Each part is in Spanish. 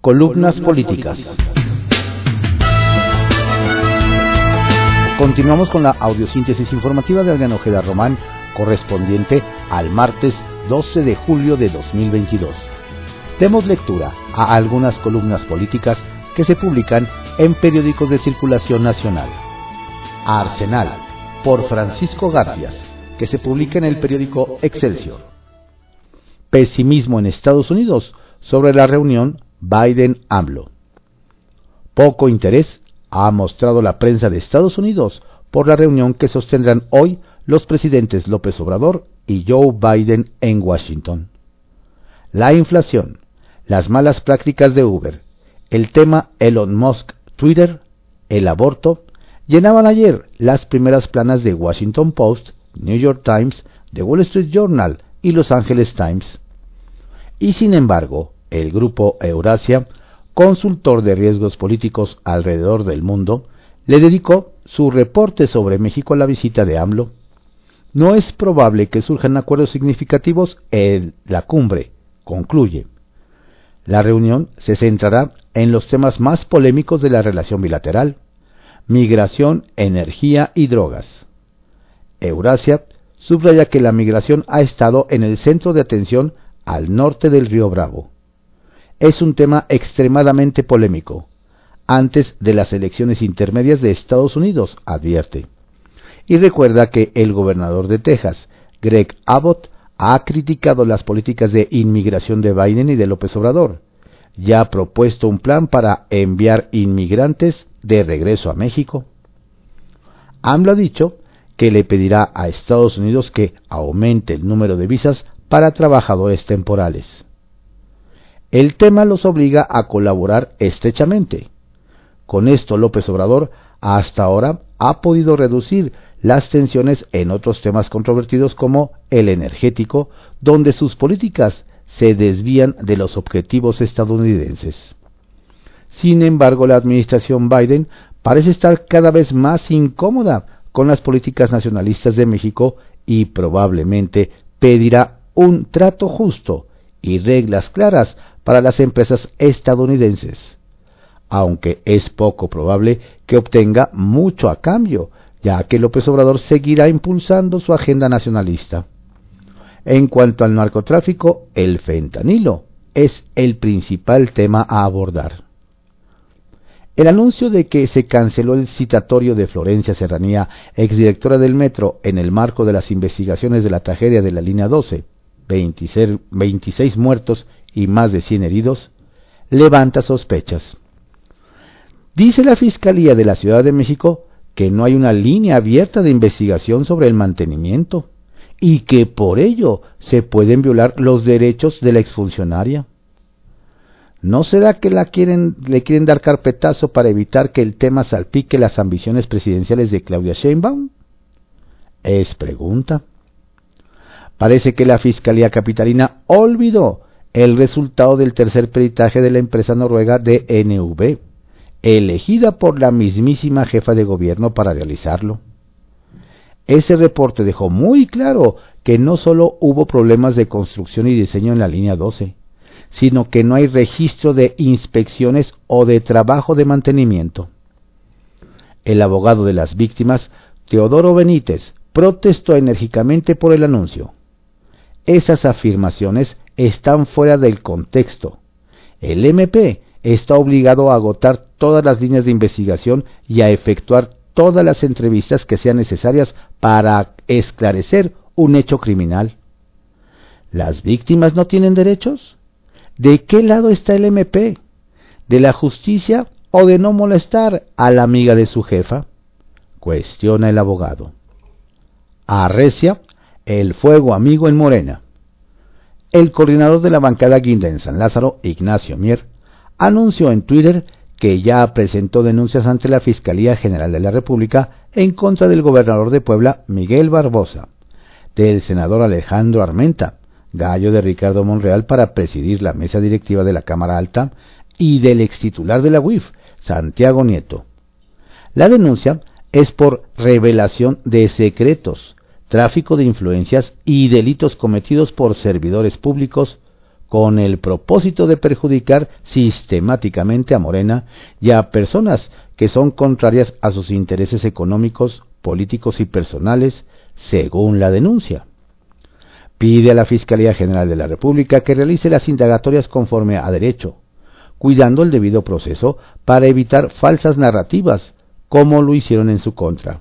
Columnas políticas. Continuamos con la audiosíntesis informativa de Adrián Ojeda Román, correspondiente al martes 12 de julio de 2022. Demos lectura a algunas columnas políticas que se publican en periódicos de circulación nacional. Arsenal, por Francisco García, que se publica en el periódico Excelsior. Pesimismo en Estados Unidos sobre la reunión Biden-AMLO. Poco interés ha mostrado la prensa de Estados Unidos por la reunión que sostendrán hoy los presidentes López Obrador y Joe Biden en Washington. La inflación, las malas prácticas de Uber, el tema Elon Musk Twitter, el aborto, llenaban ayer las primeras planas de Washington Post, New York Times, The Wall Street Journal y Los Angeles Times. Y sin embargo, el grupo Eurasia, consultor de riesgos políticos alrededor del mundo, le dedicó su reporte sobre México a la visita de AMLO. No es probable que surjan acuerdos significativos en la cumbre, concluye. La reunión se centrará en los temas más polémicos de la relación bilateral, migración, energía y drogas. Eurasia subraya que la migración ha estado en el centro de atención al norte del río Bravo es un tema extremadamente polémico, antes de las elecciones intermedias de Estados Unidos, advierte. Y recuerda que el gobernador de Texas, Greg Abbott, ha criticado las políticas de inmigración de Biden y de López Obrador. Ya ha propuesto un plan para enviar inmigrantes de regreso a México. AMLO ha dicho que le pedirá a Estados Unidos que aumente el número de visas para trabajadores temporales. El tema los obliga a colaborar estrechamente. Con esto López Obrador hasta ahora ha podido reducir las tensiones en otros temas controvertidos como el energético, donde sus políticas se desvían de los objetivos estadounidenses. Sin embargo, la administración Biden parece estar cada vez más incómoda con las políticas nacionalistas de México y probablemente pedirá un trato justo y reglas claras para las empresas estadounidenses, aunque es poco probable que obtenga mucho a cambio, ya que López Obrador seguirá impulsando su agenda nacionalista. En cuanto al narcotráfico, el fentanilo es el principal tema a abordar. El anuncio de que se canceló el citatorio de Florencia Serranía, exdirectora del Metro, en el marco de las investigaciones de la tragedia de la línea 12, 26, 26 muertos y más de 100 heridos, levanta sospechas. Dice la Fiscalía de la Ciudad de México que no hay una línea abierta de investigación sobre el mantenimiento y que por ello se pueden violar los derechos de la exfuncionaria. ¿No será que la quieren, le quieren dar carpetazo para evitar que el tema salpique las ambiciones presidenciales de Claudia Sheinbaum? Es pregunta. Parece que la Fiscalía Capitalina olvidó el resultado del tercer peritaje de la empresa noruega DNV, elegida por la mismísima jefa de gobierno para realizarlo. Ese reporte dejó muy claro que no solo hubo problemas de construcción y diseño en la línea 12, sino que no hay registro de inspecciones o de trabajo de mantenimiento. El abogado de las víctimas, Teodoro Benítez, protestó enérgicamente por el anuncio. Esas afirmaciones están fuera del contexto. El MP está obligado a agotar todas las líneas de investigación y a efectuar todas las entrevistas que sean necesarias para esclarecer un hecho criminal. ¿Las víctimas no tienen derechos? ¿De qué lado está el MP? ¿De la justicia o de no molestar a la amiga de su jefa? Cuestiona el abogado. Arrecia el fuego amigo en Morena. El coordinador de la bancada guinda en San Lázaro, Ignacio Mier, anunció en Twitter que ya presentó denuncias ante la Fiscalía General de la República en contra del gobernador de Puebla, Miguel Barbosa, del senador Alejandro Armenta, gallo de Ricardo Monreal para presidir la mesa directiva de la Cámara Alta, y del extitular de la UIF, Santiago Nieto. La denuncia es por revelación de secretos tráfico de influencias y delitos cometidos por servidores públicos con el propósito de perjudicar sistemáticamente a Morena y a personas que son contrarias a sus intereses económicos, políticos y personales, según la denuncia. Pide a la Fiscalía General de la República que realice las indagatorias conforme a derecho, cuidando el debido proceso para evitar falsas narrativas, como lo hicieron en su contra,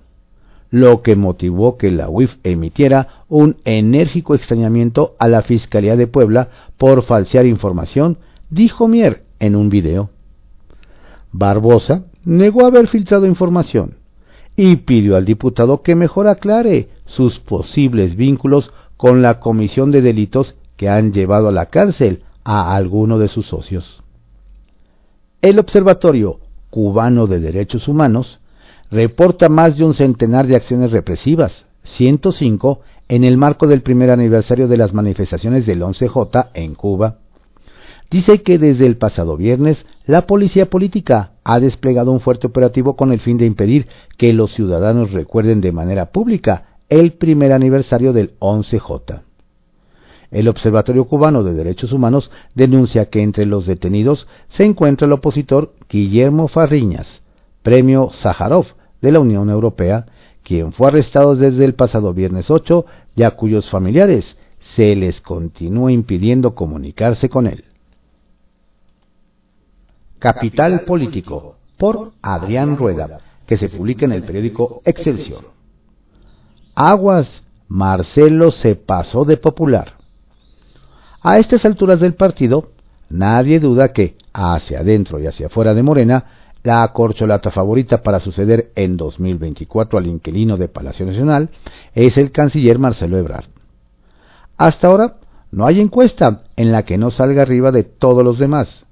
lo que motivó que la UIF emitiera un enérgico extrañamiento a la Fiscalía de Puebla por falsear información, dijo Mier en un video. Barbosa negó haber filtrado información y pidió al diputado que mejor aclare sus posibles vínculos con la comisión de delitos que han llevado a la cárcel a alguno de sus socios. El Observatorio Cubano de Derechos Humanos reporta más de un centenar de acciones represivas, 105 en el marco del primer aniversario de las manifestaciones del 11J en Cuba. Dice que desde el pasado viernes la policía política ha desplegado un fuerte operativo con el fin de impedir que los ciudadanos recuerden de manera pública el primer aniversario del 11J. El Observatorio Cubano de Derechos Humanos denuncia que entre los detenidos se encuentra el opositor Guillermo Farriñas, premio Sájarov de la Unión Europea, quien fue arrestado desde el pasado viernes 8 y a cuyos familiares se les continúa impidiendo comunicarse con él. Capital Político, por Adrián Rueda, que se publica en el periódico Excelsior. Aguas, Marcelo se pasó de popular. A estas alturas del partido, nadie duda que, hacia adentro y hacia afuera de Morena, la corcholata favorita para suceder en 2024 al inquilino de Palacio Nacional es el canciller Marcelo Ebrard. Hasta ahora, no hay encuesta en la que no salga arriba de todos los demás,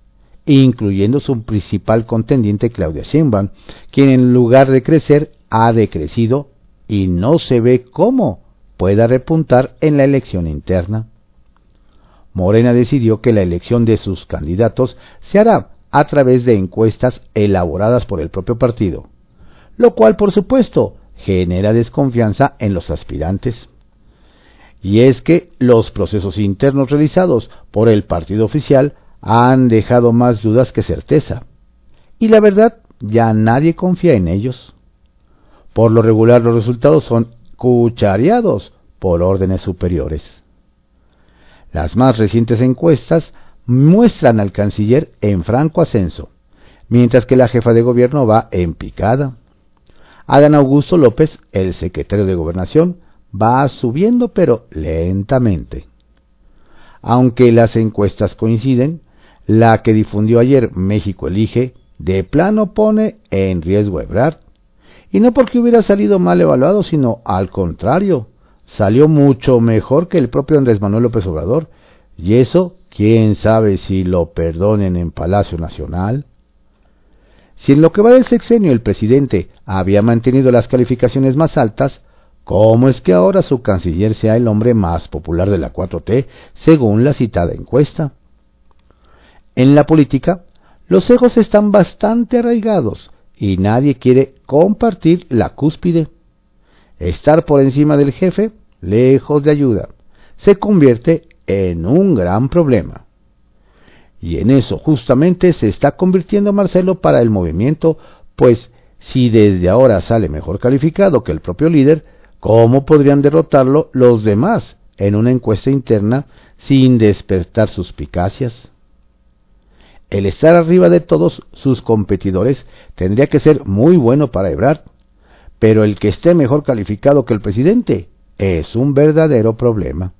incluyendo su principal contendiente Claudia Sheinbaum, quien en lugar de crecer ha decrecido y no se ve cómo pueda repuntar en la elección interna. Morena decidió que la elección de sus candidatos se hará a través de encuestas elaboradas por el propio partido, lo cual por supuesto genera desconfianza en los aspirantes. Y es que los procesos internos realizados por el partido oficial han dejado más dudas que certeza, y la verdad ya nadie confía en ellos. Por lo regular los resultados son cuchareados por órdenes superiores. Las más recientes encuestas muestran al canciller en franco ascenso, mientras que la jefa de gobierno va en picada. Adán Augusto López, el secretario de Gobernación, va subiendo pero lentamente. Aunque las encuestas coinciden, la que difundió ayer México Elige de plano pone en riesgo a Ebrard. Y no porque hubiera salido mal evaluado, sino al contrario, salió mucho mejor que el propio Andrés Manuel López Obrador, y eso quién sabe si lo perdonen en Palacio Nacional. Si en lo que va del sexenio el presidente había mantenido las calificaciones más altas, ¿cómo es que ahora su canciller sea el hombre más popular de la 4T, según la citada encuesta? En la política, los egos están bastante arraigados y nadie quiere compartir la cúspide. Estar por encima del jefe, lejos de ayuda, se convierte en un gran problema. Y en eso justamente se está convirtiendo Marcelo para el movimiento, pues si desde ahora sale mejor calificado que el propio líder, ¿cómo podrían derrotarlo los demás en una encuesta interna sin despertar suspicacias? El estar arriba de todos sus competidores tendría que ser muy bueno para Ebrard, pero el que esté mejor calificado que el presidente es un verdadero problema.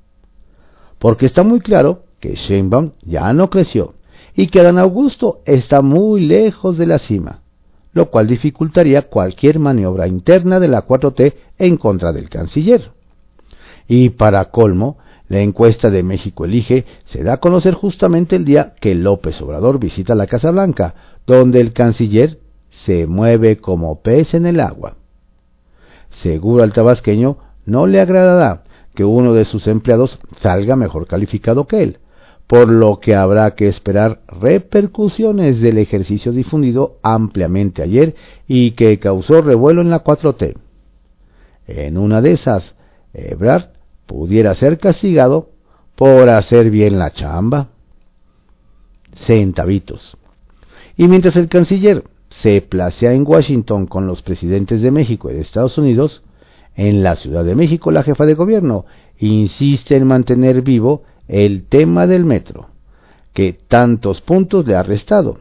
Porque está muy claro que Sheinbaum ya no creció y que Adán Augusto está muy lejos de la cima, lo cual dificultaría cualquier maniobra interna de la 4T en contra del canciller. Y para colmo, la encuesta de México Elige se da a conocer justamente el día que López Obrador visita la Casa Blanca, donde el canciller se mueve como pez en el agua. Seguro al tabasqueño no le agradará que uno de sus empleados salga mejor calificado que él, por lo que habrá que esperar repercusiones del ejercicio difundido ampliamente ayer y que causó revuelo en la 4T. En una de esas, Ebrard pudiera ser castigado por hacer bien la chamba. centavitos. Y mientras el canciller se placea en Washington con los presidentes de México y de Estados Unidos, en la Ciudad de México la jefa de gobierno insiste en mantener vivo el tema del metro, que tantos puntos le ha restado.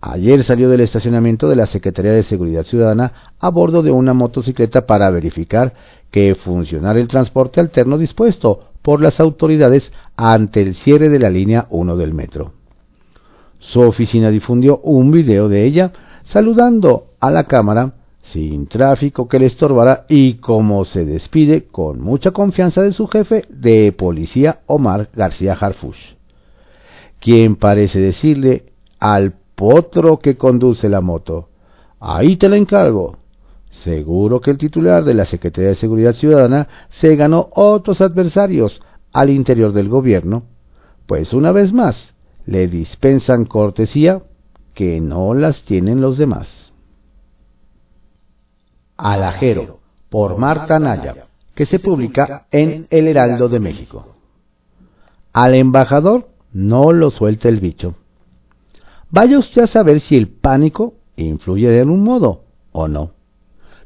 Ayer salió del estacionamiento de la Secretaría de Seguridad Ciudadana a bordo de una motocicleta para verificar que funcionara el transporte alterno dispuesto por las autoridades ante el cierre de la línea 1 del metro. Su oficina difundió un video de ella saludando a la cámara sin tráfico que le estorbara y como se despide con mucha confianza de su jefe de policía Omar García Harfush, quien parece decirle al potro que conduce la moto, ahí te la encargo. Seguro que el titular de la Secretaría de Seguridad Ciudadana se ganó otros adversarios al interior del gobierno, pues una vez más le dispensan cortesía que no las tienen los demás. Alajero, por Marta Naya, que se publica en El Heraldo de México. Al embajador no lo suelta el bicho. Vaya usted a saber si el pánico influye de algún modo o no.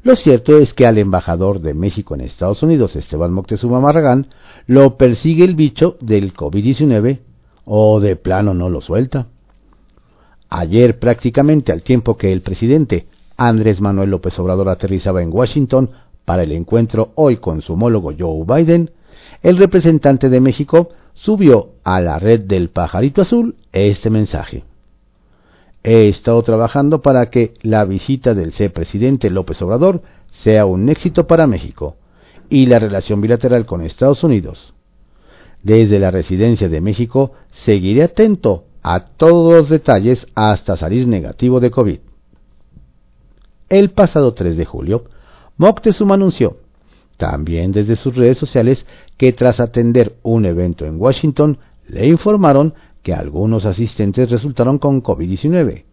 Lo cierto es que al embajador de México en Estados Unidos, Esteban Moctezuma Marragán, lo persigue el bicho del COVID-19 o de plano no lo suelta. Ayer, prácticamente al tiempo que el presidente Andrés Manuel López Obrador aterrizaba en Washington para el encuentro hoy con su homólogo Joe Biden, el representante de México subió a la red del pajarito azul este mensaje. He estado trabajando para que la visita del C presidente López Obrador sea un éxito para México y la relación bilateral con Estados Unidos. Desde la residencia de México seguiré atento a todos los detalles hasta salir negativo de COVID. El pasado 3 de julio, Moctezuma anunció, también desde sus redes sociales, que tras atender un evento en Washington, le informaron que algunos asistentes resultaron con COVID-19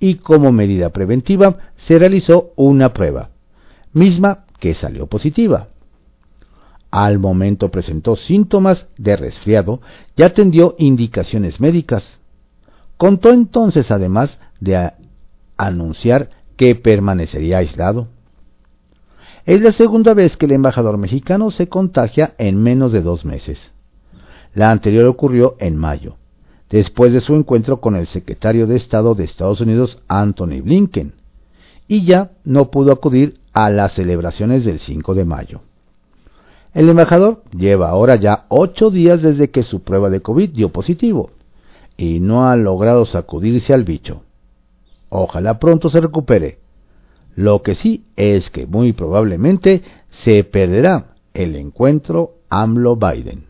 y como medida preventiva se realizó una prueba, misma que salió positiva. Al momento presentó síntomas de resfriado y atendió indicaciones médicas. Contó entonces además de anunciar que permanecería aislado. Es la segunda vez que el embajador mexicano se contagia en menos de dos meses. La anterior ocurrió en mayo, después de su encuentro con el secretario de Estado de Estados Unidos, Anthony Blinken, y ya no pudo acudir a las celebraciones del 5 de mayo. El embajador lleva ahora ya ocho días desde que su prueba de COVID dio positivo y no ha logrado sacudirse al bicho. Ojalá pronto se recupere. Lo que sí es que muy probablemente se perderá el encuentro AMLO-Biden.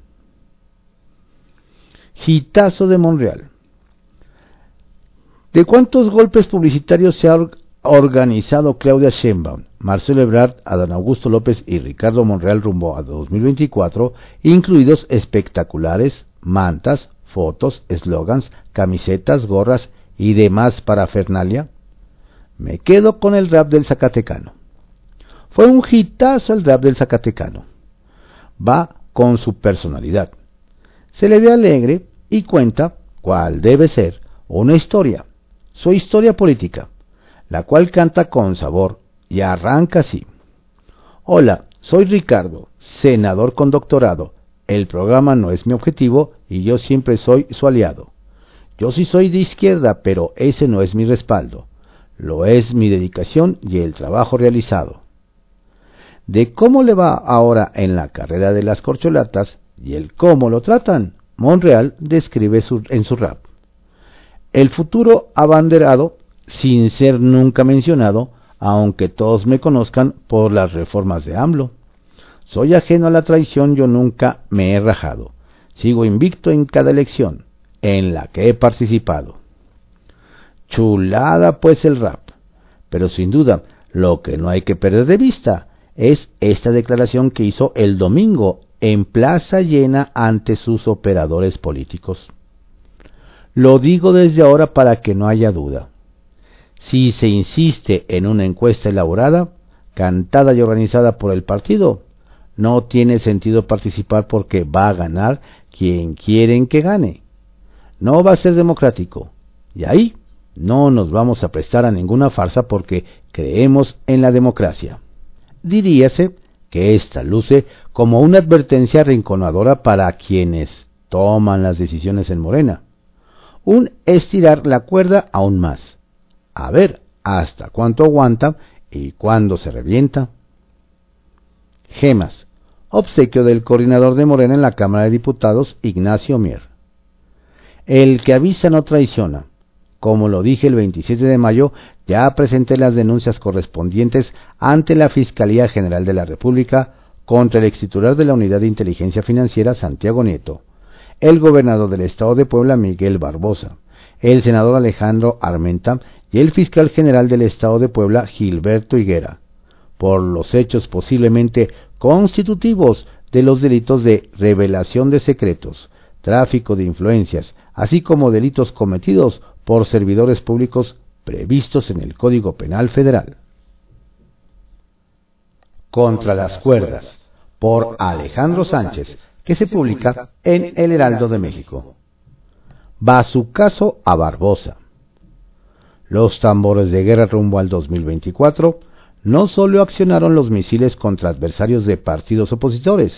Gitazo de Monreal. ¿De cuántos golpes publicitarios se ha organizado Claudia Sheinbaum, Marcelo Ebrard, Adán Augusto López y Ricardo Monreal rumbo a 2024, incluidos espectaculares, mantas, fotos, eslogans, camisetas, gorras y demás parafernalia? Me quedo con el rap del Zacatecano. Fue un hitazo el rap del Zacatecano. Va con su personalidad. Se le ve alegre y cuenta, cuál debe ser, una historia, su historia política, la cual canta con sabor y arranca así. Hola, soy Ricardo, senador con doctorado. El programa no es mi objetivo y yo siempre soy su aliado. Yo sí soy de izquierda, pero ese no es mi respaldo. Lo es mi dedicación y el trabajo realizado. De cómo le va ahora en la carrera de las corcholatas y el cómo lo tratan, Monreal describe en su rap. El futuro abanderado, sin ser nunca mencionado, aunque todos me conozcan por las reformas de AMLO. Soy ajeno a la traición, yo nunca me he rajado. Sigo invicto en cada elección en la que he participado. Chulada pues el rap, pero sin duda lo que no hay que perder de vista es esta declaración que hizo el domingo en plaza llena ante sus operadores políticos. Lo digo desde ahora para que no haya duda. Si se insiste en una encuesta elaborada, cantada y organizada por el partido, no tiene sentido participar porque va a ganar quien quieren que gane no va a ser democrático. Y ahí no nos vamos a prestar a ninguna farsa porque creemos en la democracia. Diríase que esta luce como una advertencia rinconadora para quienes toman las decisiones en Morena. Un estirar la cuerda aún más. A ver hasta cuánto aguanta y cuándo se revienta. Gemas. Obsequio del coordinador de Morena en la Cámara de Diputados, Ignacio Mier. El que avisa no traiciona. Como lo dije el 27 de mayo, ya presenté las denuncias correspondientes ante la Fiscalía General de la República contra el extitular de la Unidad de Inteligencia Financiera, Santiago Nieto, el gobernador del Estado de Puebla, Miguel Barbosa, el senador Alejandro Armenta y el fiscal general del Estado de Puebla, Gilberto Higuera, por los hechos posiblemente constitutivos de los delitos de revelación de secretos, tráfico de influencias, así como delitos cometidos por servidores públicos previstos en el Código Penal Federal. Contra las cuerdas, por Alejandro Sánchez, que se publica en El Heraldo de México. Va su caso a Barbosa. Los tambores de guerra rumbo al 2024 no solo accionaron los misiles contra adversarios de partidos opositores,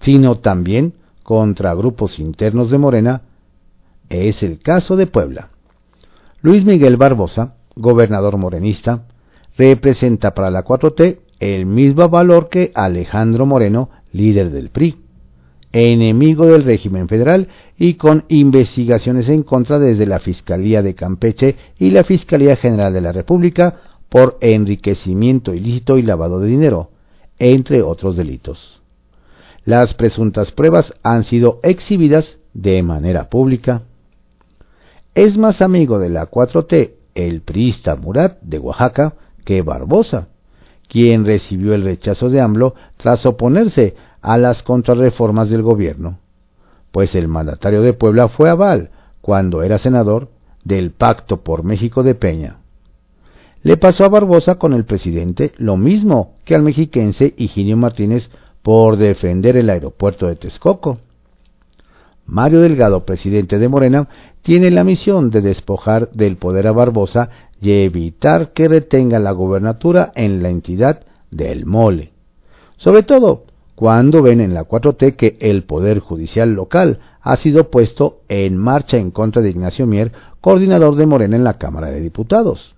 sino también contra grupos internos de Morena. Es el caso de Puebla. Luis Miguel Barbosa, gobernador morenista, representa para la 4T el mismo valor que Alejandro Moreno, líder del PRI, enemigo del régimen federal y con investigaciones en contra desde la Fiscalía de Campeche y la Fiscalía General de la República por enriquecimiento ilícito y lavado de dinero, entre otros delitos. Las presuntas pruebas han sido exhibidas de manera pública. Es más amigo de la 4T el priista Murat de Oaxaca que Barbosa, quien recibió el rechazo de AMLO tras oponerse a las contrarreformas del gobierno, pues el mandatario de Puebla fue aval, cuando era senador, del Pacto por México de Peña. Le pasó a Barbosa con el presidente lo mismo que al mexiquense Higinio Martínez por defender el aeropuerto de Texcoco. Mario Delgado, presidente de Morena, tiene la misión de despojar del poder a Barbosa y evitar que retenga la gobernatura en la entidad del Mole. Sobre todo cuando ven en la 4T que el Poder Judicial local ha sido puesto en marcha en contra de Ignacio Mier, coordinador de Morena en la Cámara de Diputados.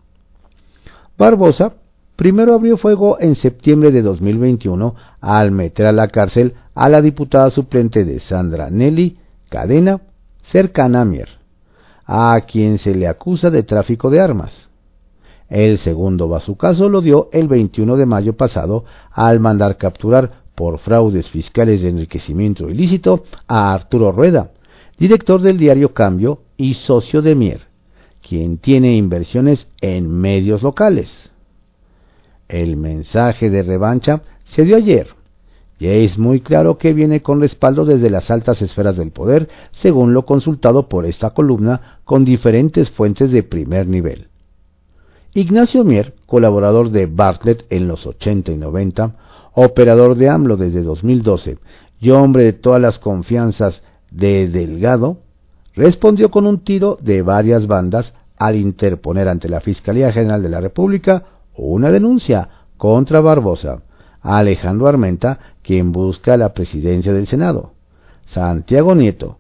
Barbosa primero abrió fuego en septiembre de 2021 al meter a la cárcel a la diputada suplente de Sandra Nelly Cadena, cercana a Mier, a quien se le acusa de tráfico de armas. El segundo caso lo dio el 21 de mayo pasado al mandar capturar por fraudes fiscales de enriquecimiento ilícito a Arturo Rueda, director del diario Cambio y socio de Mier, quien tiene inversiones en medios locales. El mensaje de revancha se dio ayer, y es muy claro que viene con respaldo desde las altas esferas del poder, según lo consultado por esta columna con diferentes fuentes de primer nivel. Ignacio Mier, colaborador de Bartlett en los 80 y 90, operador de AMLO desde 2012 y hombre de todas las confianzas de Delgado, respondió con un tiro de varias bandas al interponer ante la Fiscalía General de la República una denuncia contra Barbosa, Alejandro Armenta, quien busca la presidencia del Senado. Santiago Nieto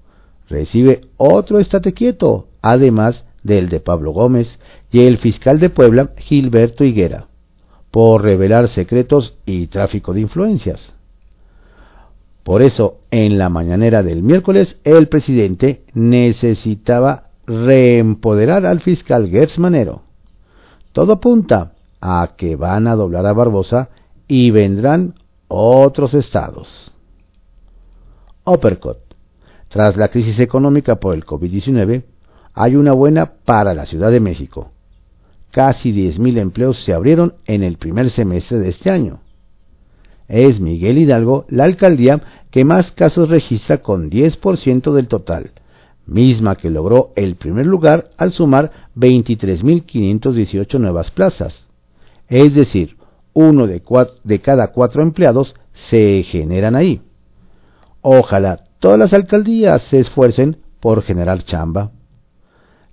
recibe otro estate quieto, además del de Pablo Gómez, y el fiscal de Puebla, Gilberto Higuera por revelar secretos y tráfico de influencias. Por eso, en la mañanera del miércoles, el presidente necesitaba reempoderar al fiscal Gertz Manero. Todo apunta a que van a doblar a Barbosa y vendrán otros estados. Uppercut. Tras la crisis económica por el COVID-19, hay una buena para la Ciudad de México casi 10.000 empleos se abrieron en el primer semestre de este año. Es Miguel Hidalgo la alcaldía que más casos registra con 10% del total, misma que logró el primer lugar al sumar 23.518 nuevas plazas. Es decir, uno de, de cada cuatro empleados se generan ahí. Ojalá todas las alcaldías se esfuercen por generar chamba.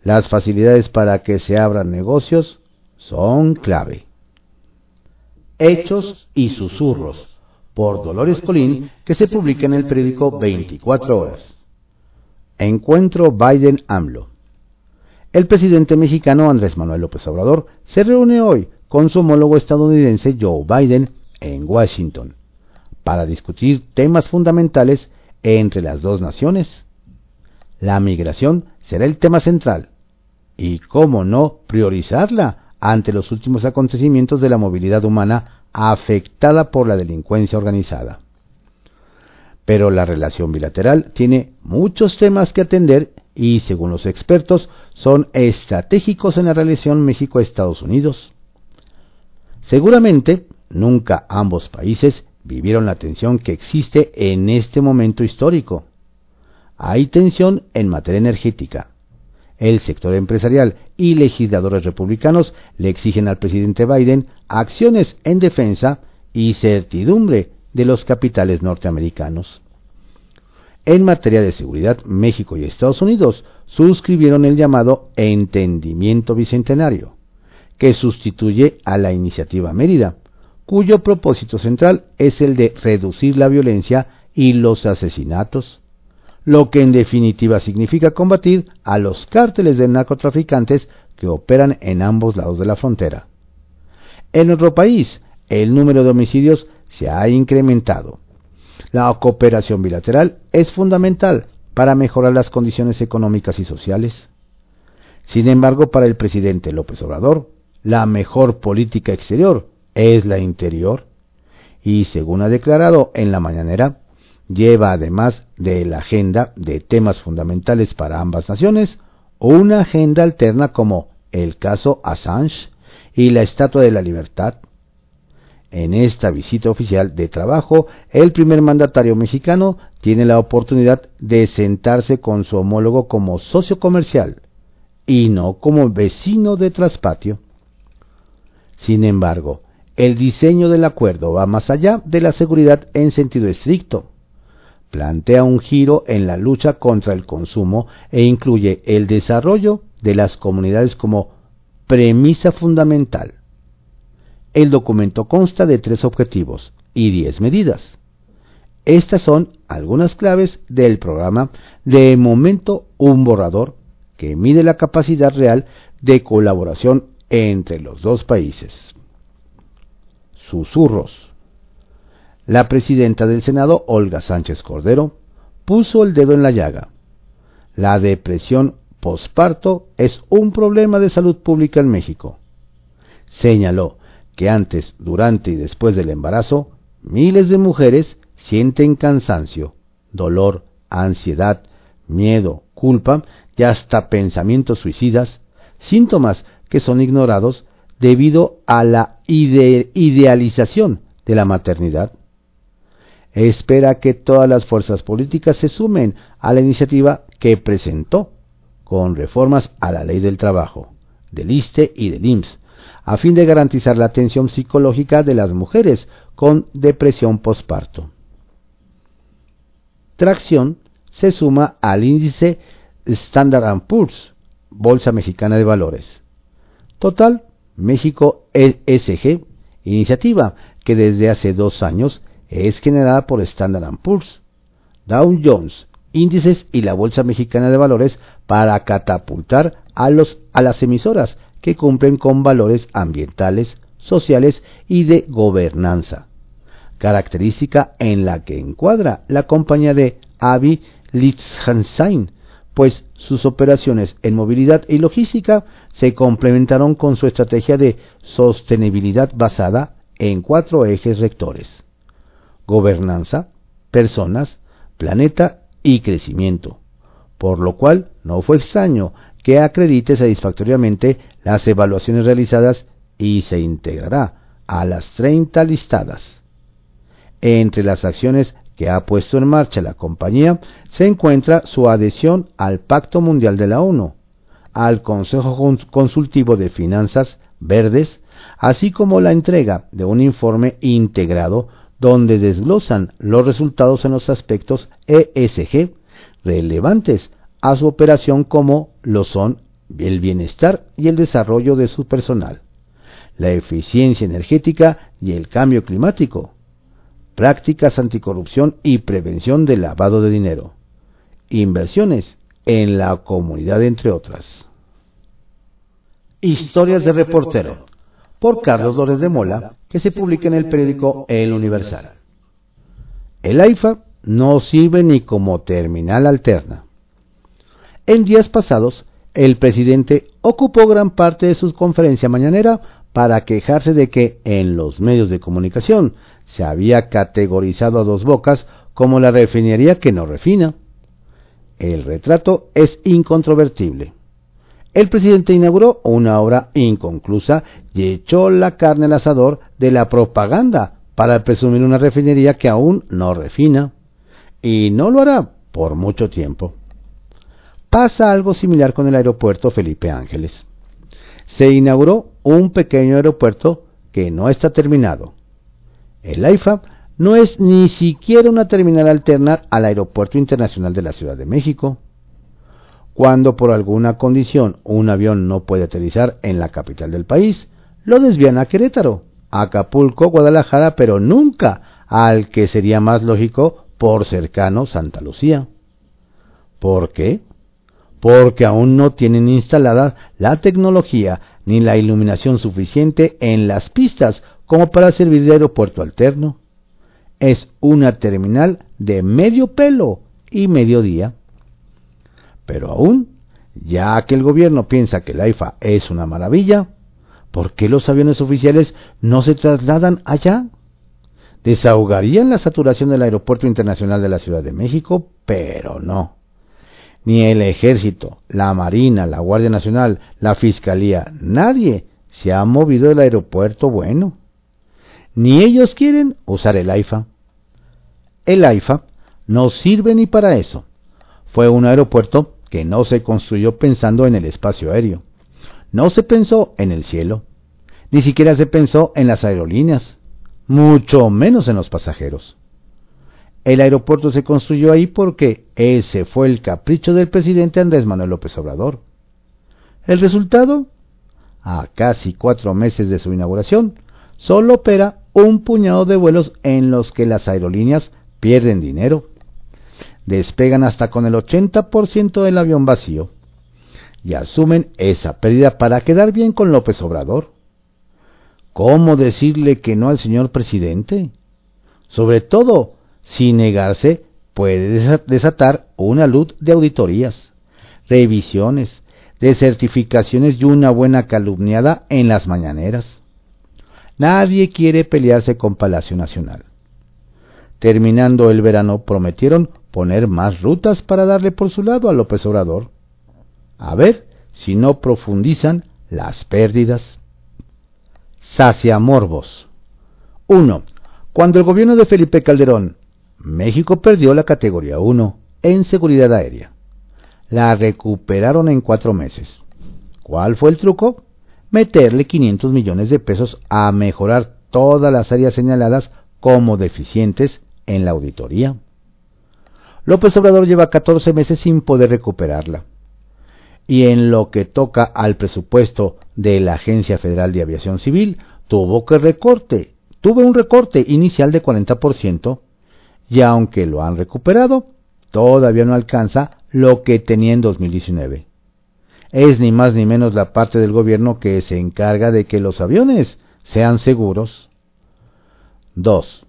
las facilidades para que se abran negocios son clave. Hechos y susurros por Dolores Colín que se publica en el periódico 24 horas. Encuentro Biden-AMLO. El presidente mexicano Andrés Manuel López Obrador se reúne hoy con su homólogo estadounidense Joe Biden en Washington para discutir temas fundamentales entre las dos naciones. La migración será el tema central y, cómo no, priorizarla ante los últimos acontecimientos de la movilidad humana afectada por la delincuencia organizada. Pero la relación bilateral tiene muchos temas que atender y, según los expertos, son estratégicos en la relación México-Estados Unidos. Seguramente, nunca ambos países vivieron la tensión que existe en este momento histórico. Hay tensión en materia energética, el sector empresarial y legisladores republicanos le exigen al presidente Biden acciones en defensa y certidumbre de los capitales norteamericanos. En materia de seguridad, México y Estados Unidos suscribieron el llamado Entendimiento Bicentenario, que sustituye a la Iniciativa Mérida, cuyo propósito central es el de reducir la violencia y los asesinatos, lo que en definitiva significa combatir a los cárteles de narcotraficantes que operan en ambos lados de la frontera. En nuestro país, el número de homicidios se ha incrementado. La cooperación bilateral es fundamental para mejorar las condiciones económicas y sociales. Sin embargo, para el presidente López Obrador, la mejor política exterior es la interior. Y según ha declarado en la mañanera, lleva además de la agenda de temas fundamentales para ambas naciones, una agenda alterna como el caso Assange y la Estatua de la Libertad. En esta visita oficial de trabajo, el primer mandatario mexicano tiene la oportunidad de sentarse con su homólogo como socio comercial y no como vecino de traspatio. Sin embargo, el diseño del acuerdo va más allá de la seguridad en sentido estricto plantea un giro en la lucha contra el consumo e incluye el desarrollo de las comunidades como premisa fundamental. El documento consta de tres objetivos y diez medidas. Estas son algunas claves del programa de momento un borrador que mide la capacidad real de colaboración entre los dos países. Susurros la presidenta del Senado, Olga Sánchez Cordero, puso el dedo en la llaga. La depresión posparto es un problema de salud pública en México. Señaló que antes, durante y después del embarazo, miles de mujeres sienten cansancio, dolor, ansiedad, miedo, culpa y hasta pensamientos suicidas, síntomas que son ignorados debido a la idealización de la maternidad espera que todas las fuerzas políticas se sumen a la iniciativa que presentó con reformas a la ley del trabajo, del ISTE y del IMSS, a fin de garantizar la atención psicológica de las mujeres con depresión postparto. Tracción se suma al índice Standard Poor's, Bolsa Mexicana de Valores. Total, México ESG, iniciativa que desde hace dos años es generada por Standard Poor's, Dow Jones, índices y la Bolsa Mexicana de Valores para catapultar a, los, a las emisoras que cumplen con valores ambientales, sociales y de gobernanza, característica en la que encuadra la compañía de Avi Liechtenstein, pues sus operaciones en movilidad y logística se complementaron con su estrategia de sostenibilidad basada en cuatro ejes rectores gobernanza, personas, planeta y crecimiento, por lo cual no fue extraño que acredite satisfactoriamente las evaluaciones realizadas y se integrará a las 30 listadas. Entre las acciones que ha puesto en marcha la compañía se encuentra su adhesión al Pacto Mundial de la ONU, al Consejo Consultivo de Finanzas Verdes, así como la entrega de un informe integrado donde desglosan los resultados en los aspectos ESG relevantes a su operación como lo son el bienestar y el desarrollo de su personal, la eficiencia energética y el cambio climático, prácticas anticorrupción y prevención del lavado de dinero, inversiones en la comunidad, entre otras. Historias de reportero, por Carlos Dores de Mola, que se publica en el periódico El Universal. El AIFA no sirve ni como terminal alterna. En días pasados, el presidente ocupó gran parte de su conferencia mañanera para quejarse de que en los medios de comunicación se había categorizado a dos bocas como la refinería que no refina. El retrato es incontrovertible. El presidente inauguró una obra inconclusa y echó la carne al asador de la propaganda para presumir una refinería que aún no refina. Y no lo hará por mucho tiempo pasa algo similar con el aeropuerto Felipe Ángeles. Se inauguró un pequeño aeropuerto que no está terminado. El AIFA no es ni siquiera una terminal alterna al Aeropuerto Internacional de la Ciudad de México. Cuando por alguna condición un avión no puede aterrizar en la capital del país, lo desvían a Querétaro, Acapulco, Guadalajara, pero nunca al que sería más lógico por cercano Santa Lucía. ¿Por qué? porque aún no tienen instalada la tecnología ni la iluminación suficiente en las pistas como para servir de aeropuerto alterno. Es una terminal de medio pelo y medio día. Pero aún, ya que el gobierno piensa que la IFA es una maravilla, ¿por qué los aviones oficiales no se trasladan allá? Desahogarían la saturación del Aeropuerto Internacional de la Ciudad de México, pero no ni el ejército, la marina, la Guardia Nacional, la Fiscalía, nadie se ha movido del aeropuerto bueno. Ni ellos quieren usar el AIFA. El AIFA no sirve ni para eso. Fue un aeropuerto que no se construyó pensando en el espacio aéreo. No se pensó en el cielo. Ni siquiera se pensó en las aerolíneas. Mucho menos en los pasajeros. El aeropuerto se construyó ahí porque ese fue el capricho del presidente Andrés Manuel López Obrador. El resultado, a casi cuatro meses de su inauguración, solo opera un puñado de vuelos en los que las aerolíneas pierden dinero. Despegan hasta con el 80% del avión vacío y asumen esa pérdida para quedar bien con López Obrador. ¿Cómo decirle que no al señor presidente? Sobre todo sin negarse, puede desatar una luz de auditorías, revisiones, de certificaciones y una buena calumniada en las mañaneras. Nadie quiere pelearse con Palacio Nacional. Terminando el verano prometieron poner más rutas para darle por su lado a López Obrador. A ver si no profundizan las pérdidas. Sacia Morbos. 1. Cuando el gobierno de Felipe Calderón México perdió la categoría 1 en seguridad aérea. La recuperaron en cuatro meses. ¿Cuál fue el truco? Meterle 500 millones de pesos a mejorar todas las áreas señaladas como deficientes en la auditoría. López Obrador lleva 14 meses sin poder recuperarla. Y en lo que toca al presupuesto de la Agencia Federal de Aviación Civil, tuvo que recorte, tuvo un recorte inicial de 40% y aunque lo han recuperado, todavía no alcanza lo que tenía en 2019. Es ni más ni menos la parte del gobierno que se encarga de que los aviones sean seguros. 2.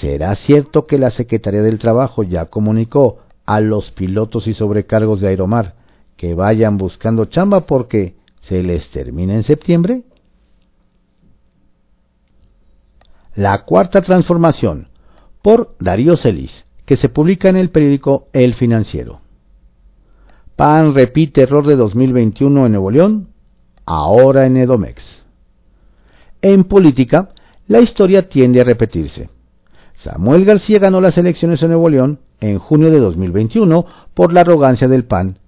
¿Será cierto que la Secretaría del Trabajo ya comunicó a los pilotos y sobrecargos de Aeromar que vayan buscando chamba porque se les termina en septiembre? La cuarta transformación por Darío Celis, que se publica en el periódico El Financiero. PAN repite error de 2021 en Nuevo León, ahora en Edomex. En política, la historia tiende a repetirse. Samuel García ganó las elecciones en Nuevo León en junio de 2021 por la arrogancia del PAN,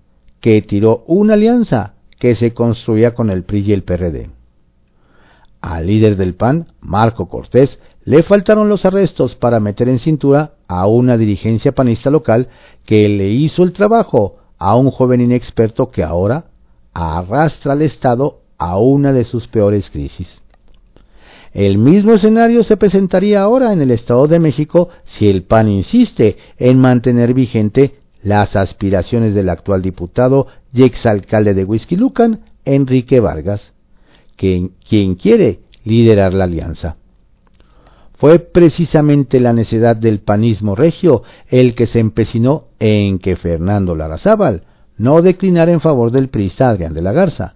que tiró una alianza que se construía con el PRI y el PRD. Al líder del PAN, Marco Cortés, le faltaron los arrestos para meter en cintura a una dirigencia panista local que le hizo el trabajo a un joven inexperto que ahora arrastra al Estado a una de sus peores crisis. El mismo escenario se presentaría ahora en el Estado de México si el PAN insiste en mantener vigente las aspiraciones del actual diputado y exalcalde de Huizquilucan, Enrique Vargas, quien, quien quiere liderar la alianza. Fue precisamente la necedad del panismo regio el que se empecinó en que Fernando Larazábal no declinara en favor del priista Adrián de la Garza,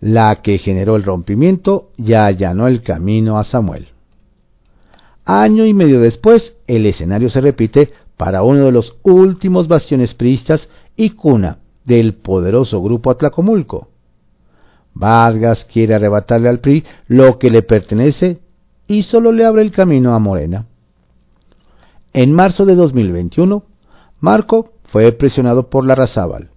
la que generó el rompimiento y allanó el camino a Samuel. Año y medio después, el escenario se repite para uno de los últimos bastiones priistas y cuna del poderoso grupo Atlacomulco. Vargas quiere arrebatarle al PRI lo que le pertenece y solo le abre el camino a Morena. En marzo de 2021, Marco fue presionado por Larrazábal,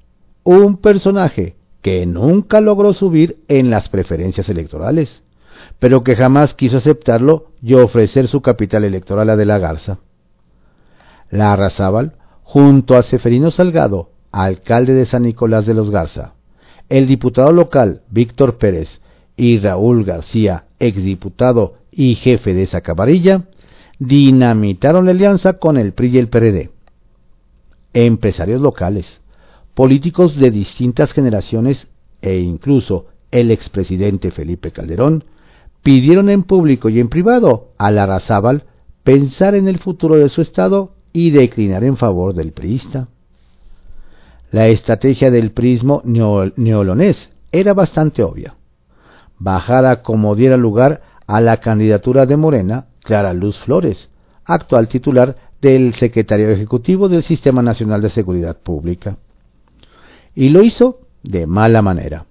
un personaje que nunca logró subir en las preferencias electorales, pero que jamás quiso aceptarlo y ofrecer su capital electoral a De la Garza. Larrazábal, junto a Seferino Salgado, alcalde de San Nicolás de los Garza, el diputado local Víctor Pérez y Raúl García, exdiputado y jefe de esa cabarilla, dinamitaron la alianza con el PRI y el PRD. Empresarios locales, políticos de distintas generaciones e incluso el expresidente Felipe Calderón pidieron en público y en privado a Larrazábal pensar en el futuro de su estado y declinar en favor del priista. La estrategia del prismo neolonés era bastante obvia. Bajada como diera lugar a la candidatura de Morena, Clara Luz Flores, actual titular del Secretario Ejecutivo del Sistema Nacional de Seguridad Pública. Y lo hizo de mala manera,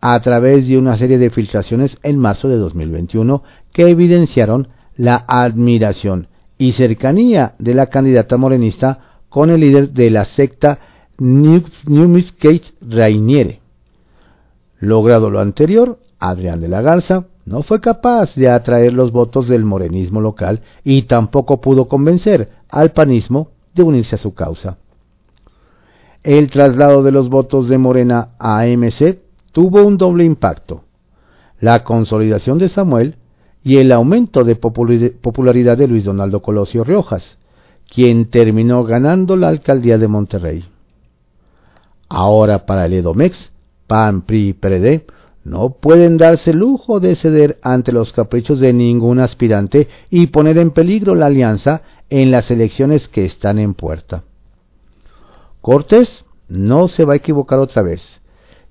a través de una serie de filtraciones en marzo de 2021 que evidenciaron la admiración y cercanía de la candidata morenista con el líder de la secta Kate Rainiere. Logrado lo anterior, Adrián de la Garza no fue capaz de atraer los votos del morenismo local y tampoco pudo convencer al panismo de unirse a su causa. El traslado de los votos de Morena a AMC tuvo un doble impacto, la consolidación de Samuel y el aumento de popularidad de Luis Donaldo Colosio Riojas, quien terminó ganando la alcaldía de Monterrey. Ahora para el Edomex, PAN, PRI y no pueden darse el lujo de ceder ante los caprichos de ningún aspirante y poner en peligro la alianza en las elecciones que están en puerta. Cortés no se va a equivocar otra vez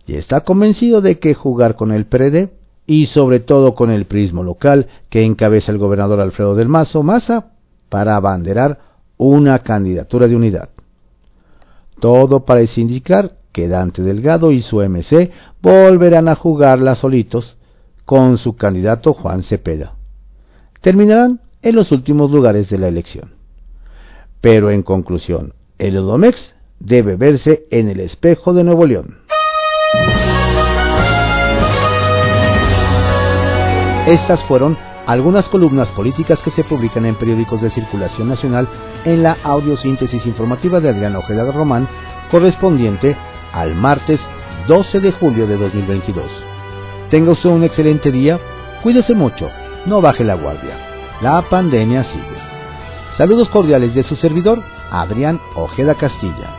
y está convencido de que jugar con el PRD y sobre todo con el prismo local que encabeza el gobernador Alfredo del Mazo Maza para abanderar una candidatura de unidad. Todo parece indicar que Dante Delgado y su MC volverán a jugarla solitos con su candidato Juan Cepeda. Terminarán en los últimos lugares de la elección. Pero en conclusión, el Odomex debe verse en el espejo de Nuevo León. Estas fueron algunas columnas políticas que se publican en periódicos de circulación nacional en la audiosíntesis informativa de Adrián Ojeda Román, correspondiente al martes 12 de julio de 2022. Tenga usted un excelente día, cuídese mucho, no baje la guardia. La pandemia sigue. Saludos cordiales de su servidor, Adrián Ojeda Castilla.